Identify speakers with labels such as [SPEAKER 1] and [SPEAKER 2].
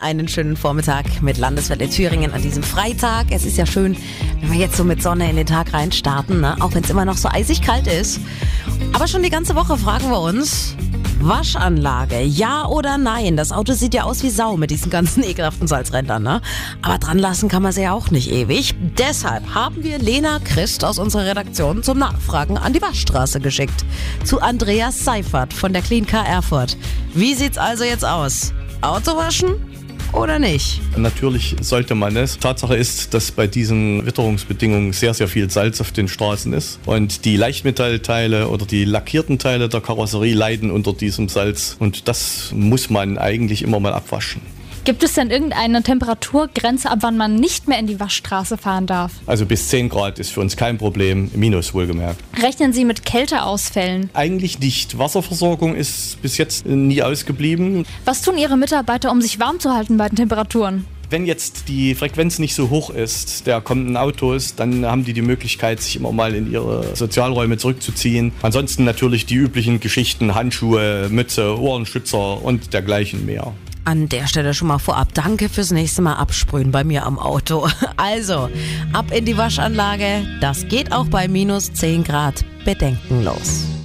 [SPEAKER 1] Einen schönen Vormittag mit Landeswelle Thüringen an diesem Freitag. Es ist ja schön, wenn wir jetzt so mit Sonne in den Tag reinstarten, ne? auch wenn es immer noch so eisig kalt ist. Aber schon die ganze Woche fragen wir uns, Waschanlage, ja oder nein? Das Auto sieht ja aus wie Sau mit diesen ganzen ekelhaften Salzrändern, ne? Aber dran lassen kann man sie ja auch nicht ewig. Deshalb haben wir Lena Christ aus unserer Redaktion zum Nachfragen an die Waschstraße geschickt. Zu Andreas Seifert von der Clean Car Erfurt. Wie sieht's also jetzt aus? Auto waschen oder nicht?
[SPEAKER 2] Natürlich sollte man es. Tatsache ist, dass bei diesen Witterungsbedingungen sehr, sehr viel Salz auf den Straßen ist. Und die Leichtmetallteile oder die lackierten Teile der Karosserie leiden unter diesem Salz. Und das muss man eigentlich immer mal abwaschen.
[SPEAKER 3] Gibt es denn irgendeine Temperaturgrenze, ab wann man nicht mehr in die Waschstraße fahren darf?
[SPEAKER 2] Also bis 10 Grad ist für uns kein Problem, minus wohlgemerkt.
[SPEAKER 3] Rechnen Sie mit Kälteausfällen?
[SPEAKER 2] Eigentlich nicht. Wasserversorgung ist bis jetzt nie ausgeblieben.
[SPEAKER 3] Was tun Ihre Mitarbeiter, um sich warm zu halten bei den Temperaturen?
[SPEAKER 2] Wenn jetzt die Frequenz nicht so hoch ist der kommenden Autos, dann haben die die Möglichkeit, sich immer mal in ihre Sozialräume zurückzuziehen. Ansonsten natürlich die üblichen Geschichten, Handschuhe, Mütze, Ohrenschützer und dergleichen mehr.
[SPEAKER 1] An der Stelle schon mal vorab danke fürs nächste Mal absprühen bei mir am Auto. Also, ab in die Waschanlage. Das geht auch bei minus 10 Grad bedenkenlos.